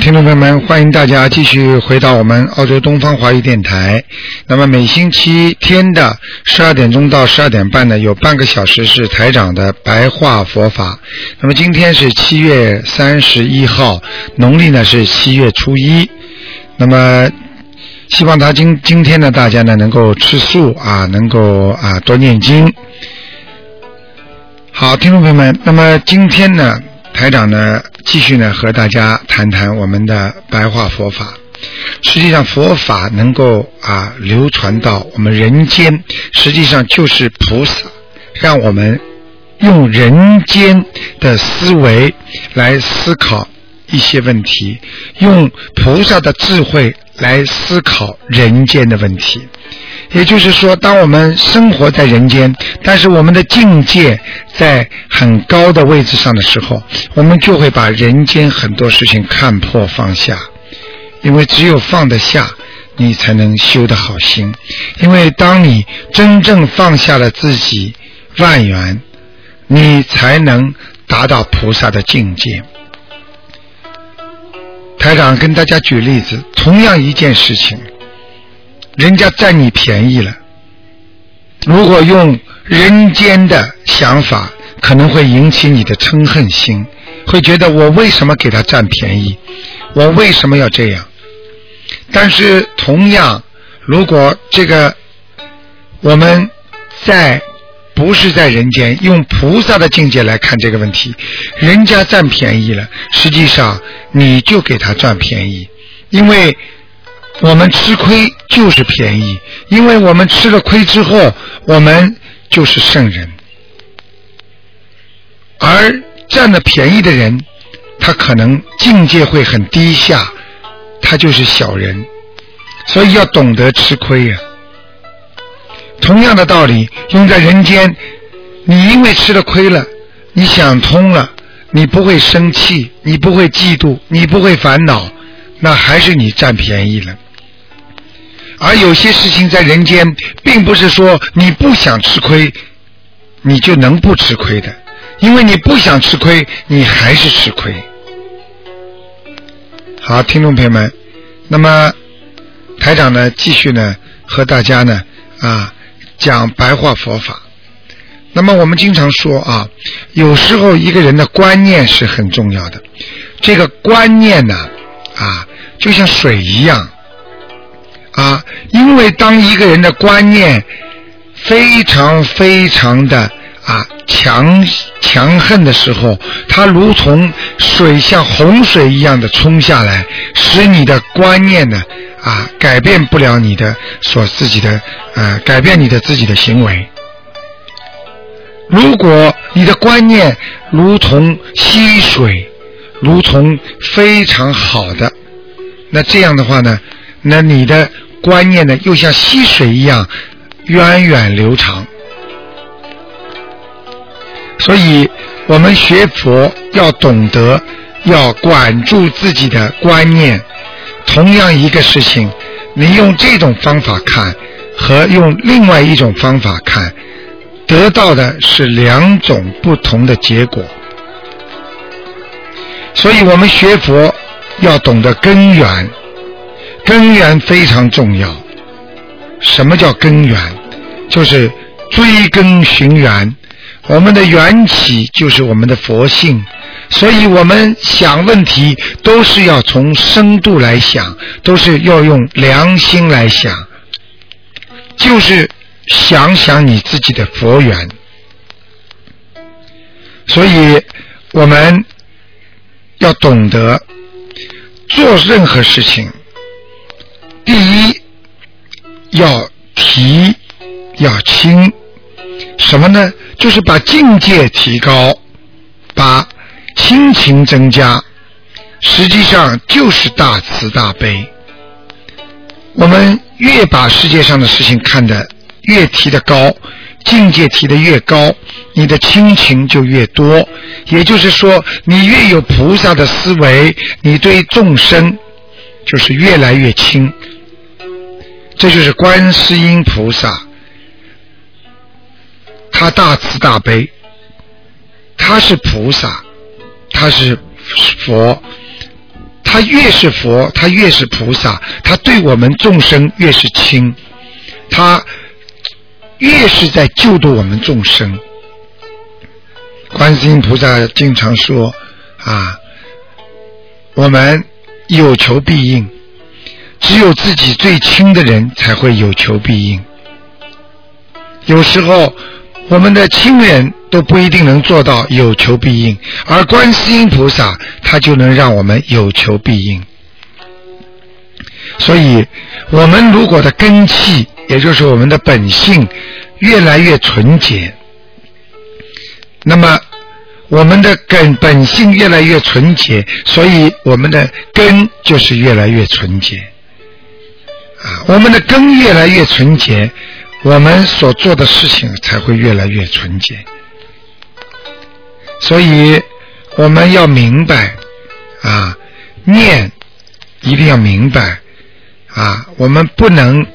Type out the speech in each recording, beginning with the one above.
听众朋友们，欢迎大家继续回到我们澳洲东方华语电台。那么每星期天的十二点钟到十二点半呢，有半个小时是台长的白话佛法。那么今天是七月三十一号，农历呢是七月初一。那么希望他今今天呢，大家呢能够吃素啊，能够啊多念经。好，听众朋友们，那么今天呢？台长呢，继续呢和大家谈谈我们的白话佛法。实际上，佛法能够啊流传到我们人间，实际上就是菩萨让我们用人间的思维来思考一些问题，用菩萨的智慧来思考人间的问题。也就是说，当我们生活在人间，但是我们的境界在很高的位置上的时候，我们就会把人间很多事情看破放下。因为只有放得下，你才能修得好心。因为当你真正放下了自己万缘，你才能达到菩萨的境界。台长跟大家举例子，同样一件事情。人家占你便宜了，如果用人间的想法，可能会引起你的嗔恨心，会觉得我为什么给他占便宜，我为什么要这样？但是同样，如果这个我们在不是在人间，用菩萨的境界来看这个问题，人家占便宜了，实际上你就给他占便宜，因为。我们吃亏就是便宜，因为我们吃了亏之后，我们就是圣人。而占了便宜的人，他可能境界会很低下，他就是小人。所以要懂得吃亏呀。同样的道理，用在人间，你因为吃了亏了，你想通了，你不会生气，你不会嫉妒，你不会烦恼，那还是你占便宜了。而有些事情在人间，并不是说你不想吃亏，你就能不吃亏的，因为你不想吃亏，你还是吃亏。好，听众朋友们，那么台长呢，继续呢和大家呢啊讲白话佛法。那么我们经常说啊，有时候一个人的观念是很重要的，这个观念呢啊，就像水一样。啊，因为当一个人的观念非常非常的啊强强横的时候，他如同水像洪水一样的冲下来，使你的观念呢啊改变不了你的所自己的呃改变你的自己的行为。如果你的观念如同溪水，如同非常好的，那这样的话呢？那你的观念呢，又像溪水一样源远流长。所以，我们学佛要懂得要管住自己的观念。同样一个事情，你用这种方法看和用另外一种方法看，得到的是两种不同的结果。所以我们学佛要懂得根源。根源非常重要。什么叫根源？就是追根寻源。我们的缘起就是我们的佛性，所以我们想问题都是要从深度来想，都是要用良心来想，就是想想你自己的佛缘。所以我们要懂得做任何事情。第一要提要轻，什么呢？就是把境界提高，把亲情增加，实际上就是大慈大悲。我们越把世界上的事情看得越提得高，境界提得越高，你的亲情就越多。也就是说，你越有菩萨的思维，你对众生就是越来越亲。这就是观世音菩萨，他大慈大悲，他是菩萨，他是佛，他越是佛，他越是菩萨，他对我们众生越是亲，他越是在救度我们众生。观世音菩萨经常说啊，我们有求必应。只有自己最亲的人才会有求必应。有时候，我们的亲人都不一定能做到有求必应，而观世音菩萨他就能让我们有求必应。所以，我们如果的根气，也就是我们的本性越来越纯洁，那么我们的根本性越来越纯洁，所以我们的根就是越来越纯洁。啊，我们的根越来越纯洁，我们所做的事情才会越来越纯洁。所以我们要明白，啊，念一定要明白，啊，我们不能，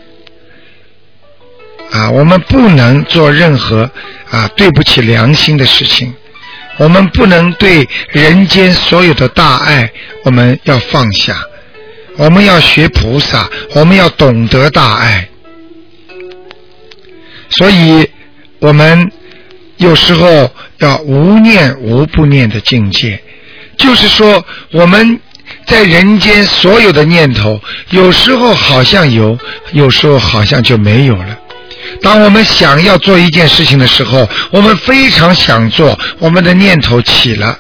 啊，我们不能做任何啊对不起良心的事情，我们不能对人间所有的大爱，我们要放下。我们要学菩萨，我们要懂得大爱，所以我们有时候要无念无不念的境界，就是说我们在人间所有的念头，有时候好像有，有时候好像就没有了。当我们想要做一件事情的时候，我们非常想做，我们的念头起了，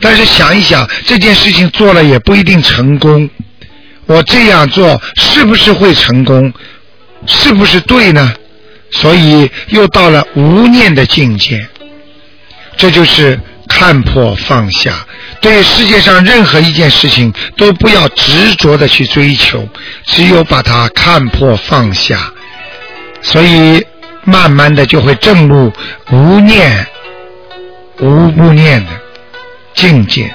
但是想一想，这件事情做了也不一定成功。我这样做是不是会成功？是不是对呢？所以又到了无念的境界，这就是看破放下。对世界上任何一件事情都不要执着的去追求，只有把它看破放下，所以慢慢的就会证入无念、无不念的境界。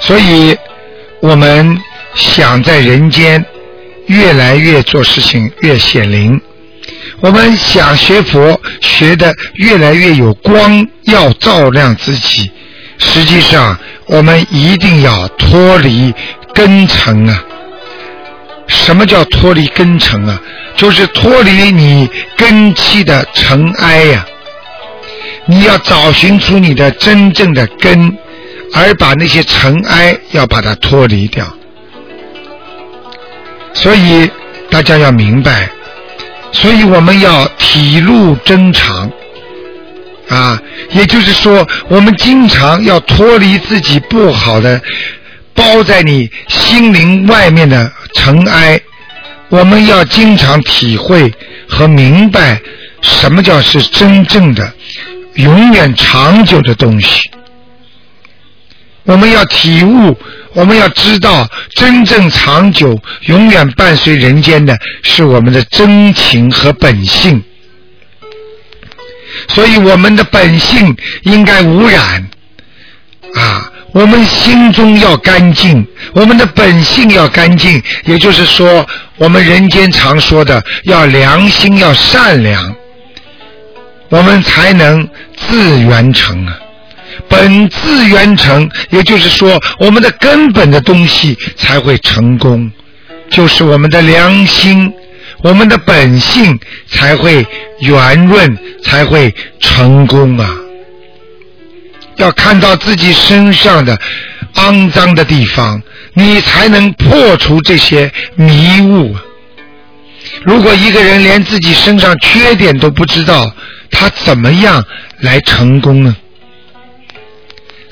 所以。我们想在人间越来越做事情越显灵，我们想学佛学的越来越有光，要照亮自己。实际上，我们一定要脱离根尘啊！什么叫脱离根尘啊？就是脱离你根气的尘埃呀！你要找寻出你的真正的根。而把那些尘埃要把它脱离掉，所以大家要明白，所以我们要体露真常啊，也就是说，我们经常要脱离自己不好的包在你心灵外面的尘埃，我们要经常体会和明白什么叫是真正的、永远长久的东西。我们要体悟，我们要知道，真正长久、永远伴随人间的是我们的真情和本性。所以，我们的本性应该无染啊！我们心中要干净，我们的本性要干净。也就是说，我们人间常说的要良心要善良，我们才能自圆成啊。本自圆成，也就是说，我们的根本的东西才会成功，就是我们的良心，我们的本性才会圆润，才会成功啊！要看到自己身上的肮脏的地方，你才能破除这些迷雾。如果一个人连自己身上缺点都不知道，他怎么样来成功呢？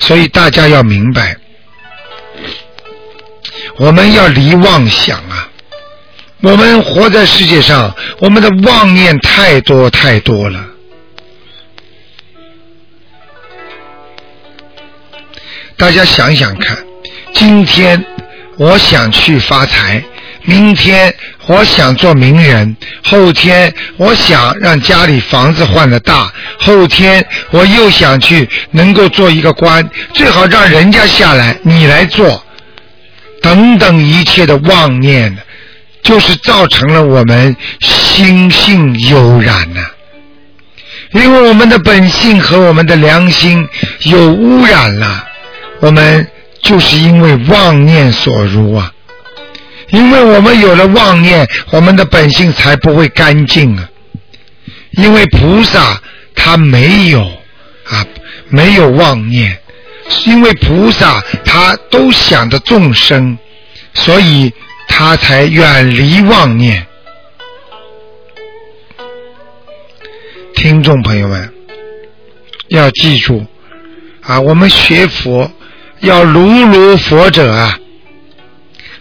所以大家要明白，我们要离妄想啊！我们活在世界上，我们的妄念太多太多了。大家想想看，今天我想去发财，明天我想做名人，后天我想让家里房子换的大，后天我又想去能够做一个官，最好让人家下来，你来做，等等一切的妄念，就是造成了我们心性有染呐、因为我们的本性和我们的良心有污染了，我们就是因为妄念所入啊。因为我们有了妄念，我们的本性才不会干净啊。因为菩萨他没有啊，没有妄念，因为菩萨他都想着众生，所以他才远离妄念。听众朋友们，要记住啊，我们学佛要如如佛者啊。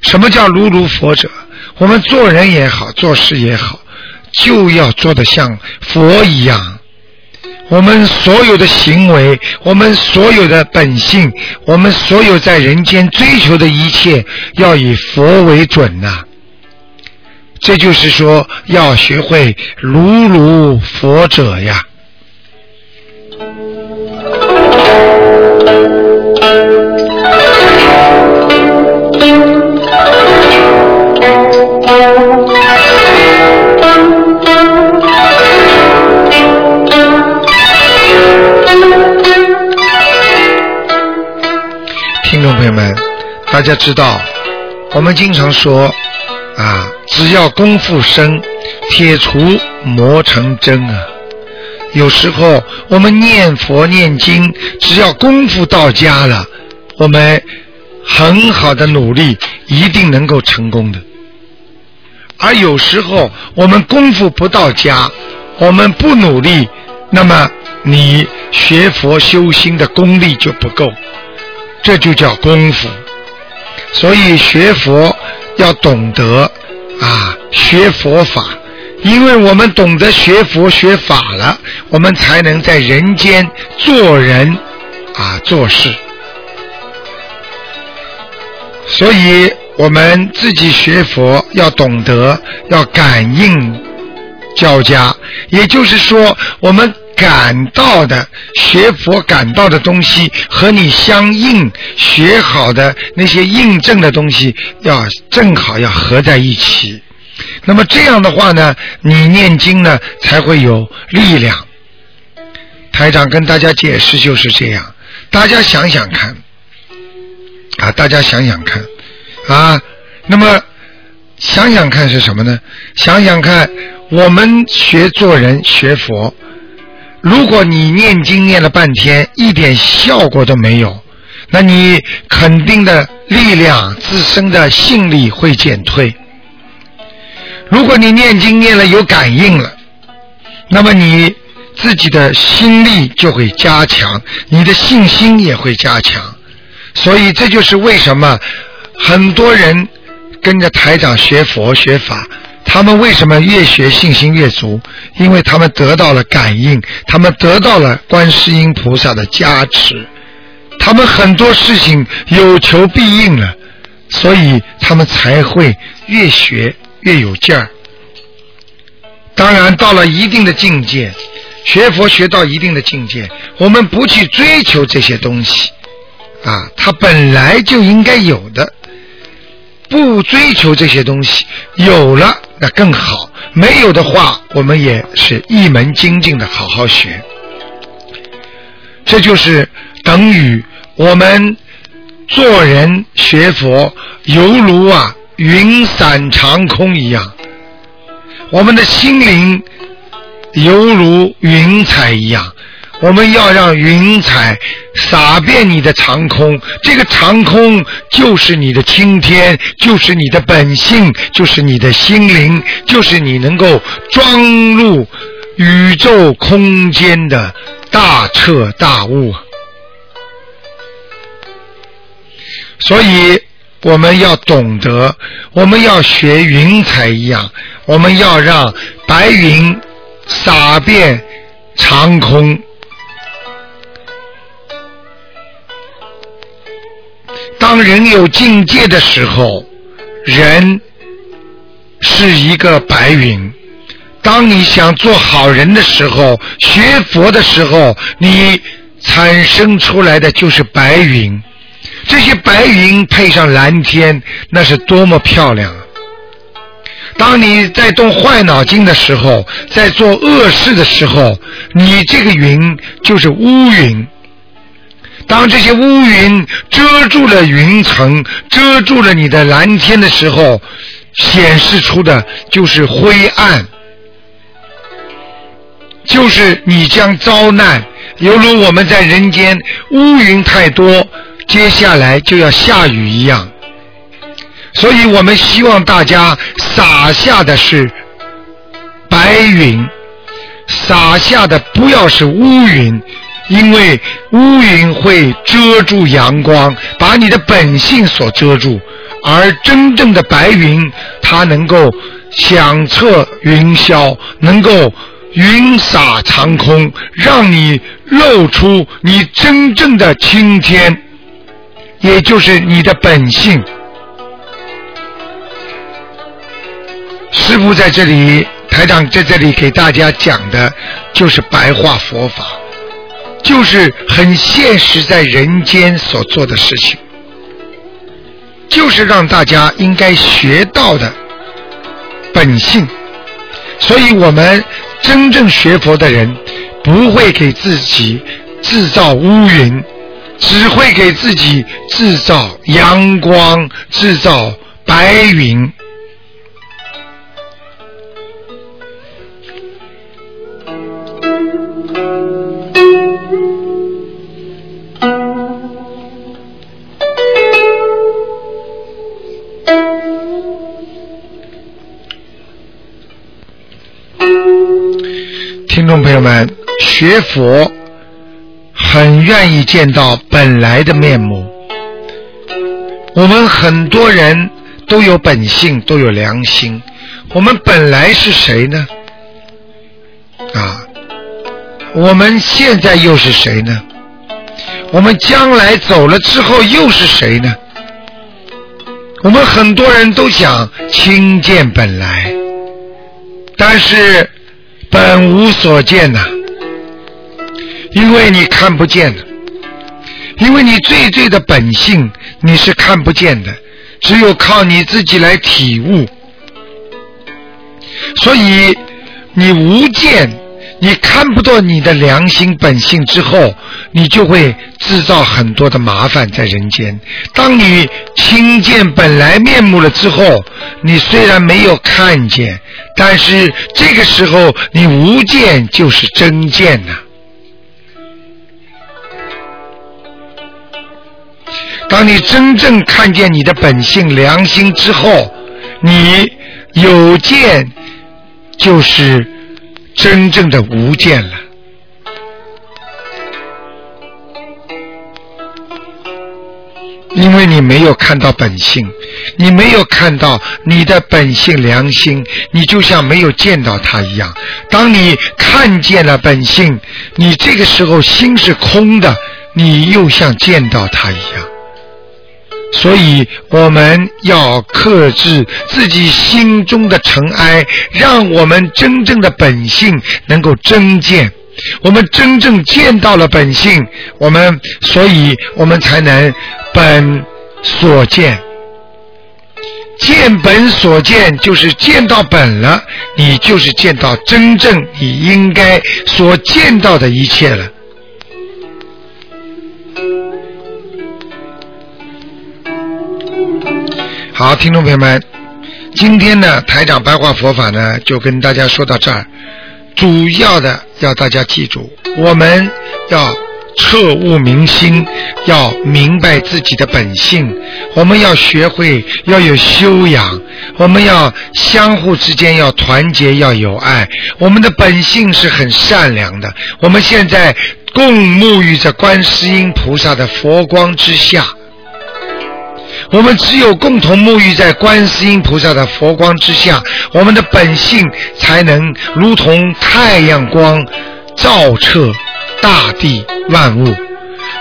什么叫如如佛者？我们做人也好，做事也好，就要做得像佛一样。我们所有的行为，我们所有的本性，我们所有在人间追求的一切，要以佛为准呐、这就是说，要学会如如佛者呀。朋友们，大家知道，我们经常说啊，只要功夫深，铁杵磨成针啊。有时候我们念佛念经，只要功夫到家了，我们很好的努力，一定能够成功的。而有时候我们功夫不到家，我们不努力，那么你学佛修心的功力就不够。这就叫功夫。所以学佛要懂得啊，学佛法，因为我们懂得学佛学法了，我们才能在人间做人啊做事。所以我们自己学佛要懂得要感应交加，也就是说，我们感到的学佛感到的东西和你相应学好的那些印证的东西，要正好要合在一起。那么这样的话呢，你念经呢才会有力量。台长跟大家解释就是这样，大家想想看，啊，大家想想看，啊，那么想想看是什么呢？想想看，我们学做人学佛，如果你念经念了半天，一点效果都没有，那你肯定的力量、自身的性力会减退。如果你念经念了有感应了，那么你自己的心力就会加强，你的信心也会加强。所以这就是为什么很多人跟着台长学佛学法，他们为什么越学信心越足？因为他们得到了感应，他们得到了观世音菩萨的加持，他们很多事情有求必应了，所以他们才会越学越有劲儿。当然，到了一定的境界，学佛学到一定的境界，我们不去追求这些东西，啊，它本来就应该有的，不追求这些东西，有了那更好，没有的话，我们也是一门精进的好好学。这就是等于我们做人学佛，犹如啊云散长空一样。我们的心灵犹如云彩一样，我们要让云彩洒遍你的长空，这个长空就是你的青天，就是你的本性，就是你的心灵，就是你能够装入宇宙空间的大彻大悟。所以。我们要懂得，我们要学云彩一样，我们要让白云洒遍长空。当人有境界的时候，人是一个白云。当你想做好人的时候，学佛的时候，你产生出来的就是白云。这些白云配上蓝天，那是多么漂亮啊！当你在动坏脑筋的时候，在做恶事的时候，你这个云就是乌云。当这些乌云遮住了云层，遮住了你的蓝天的时候，显示出的就是灰暗。就是你将遭难，犹如我们在人间乌云太多，接下来就要下雨一样。所以我们希望大家洒下的是白云，洒下的不要是乌云，因为乌云会遮住阳光，把你的本性所遮住，而真正的白云，它能够响彻云霄，能够。云洒长空，让你露出你真正的青天，也就是你的本性。师傅在这里，台长在这里给大家讲的，就是白话佛法，就是很现实在人间所做的事情，就是让大家应该学到的本性。所以我们。真正学佛的人，不会给自己制造乌云，只会给自己制造阳光，制造白云。众朋友们，学佛很愿意见到本来的面目。我们很多人都有本性，都有良心。我们本来是谁呢？啊，我们现在又是谁呢？我们将来走了之后又是谁呢？我们很多人都想亲见本来，但是。本无所见呐，因为你看不见的，因为你最最的本性你是看不见的，只有靠你自己来体悟。所以你无见，你看不到你的良心本性之后，你就会制造很多的麻烦在人间。当你亲见本来面目了之后，你虽然没有看见。但是这个时候，你无见就是真见呐。当你真正看见你的本性良心之后，你有见就是真正的无见了。因为你没有看到本性，你没有看到你的本性良心，你就像没有见到他一样。当你看见了本性，你这个时候心是空的，你又像见到他一样。所以我们要克制自己心中的尘埃，让我们真正的本性能够真见。我们真正见到了本性，我们，所以我们才能。本所见，见本所见，就是见到本了，你就是见到真正你应该所见到的一切了。好，听众朋友们，今天呢，台长白话佛法呢，就跟大家说到这儿，主要的要大家记住，我们要。彻悟明心，要明白自己的本性。我们要学会要有修养，我们要相互之间要团结，要有爱。我们的本性是很善良的。我们现在共沐浴着观世音菩萨的佛光之下，我们只有共同沐浴在观世音菩萨的佛光之下，我们的本性才能如同太阳光照彻。大地万物，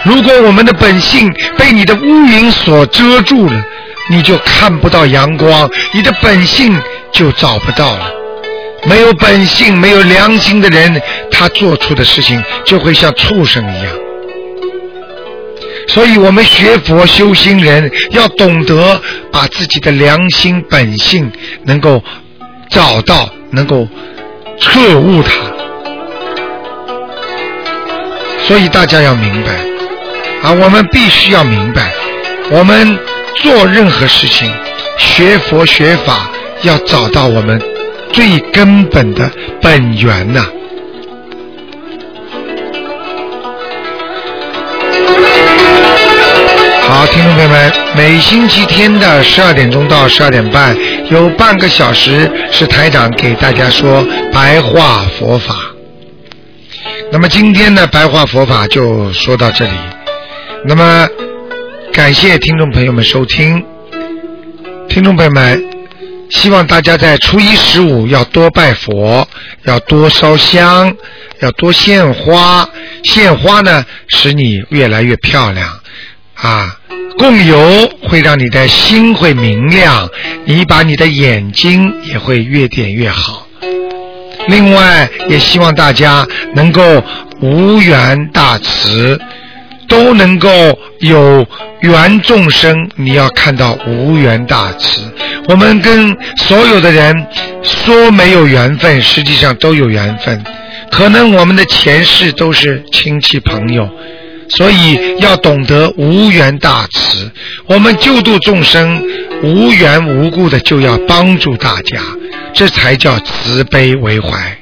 如果我们的本性被你的乌云所遮住了，你就看不到阳光，你的本性就找不到了。没有本性、没有良心的人，他做出的事情就会像畜生一样。所以我们学佛修心人要懂得把自己的良心本性能够找到，能够彻悟它。所以大家要明白啊，我们必须要明白，我们做任何事情，学佛学法，要找到我们最根本的本源呐。好，听众朋友们，每星期天的十二点钟到十二点半，有半个小时是台长给大家说白话佛法。那么今天的白话佛法就说到这里。那么感谢听众朋友们收听。听众朋友们，希望大家在初一十五要多拜佛，要多烧香，要多献花。献花呢，使你越来越漂亮啊。供油会让你的心会明亮，你把你的眼睛也会越点越好。另外，也希望大家能够无缘大慈，都能够有缘众生。你要看到无缘大慈，我们跟所有的人说没有缘分，实际上都有缘分。可能我们的前世都是亲戚朋友。所以要懂得无缘大慈，我们救度众生，无缘无故的就要帮助大家，这才叫慈悲为怀。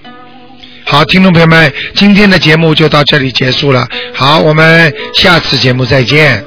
好，听众朋友们，今天的节目就到这里结束了。好，我们下次节目再见。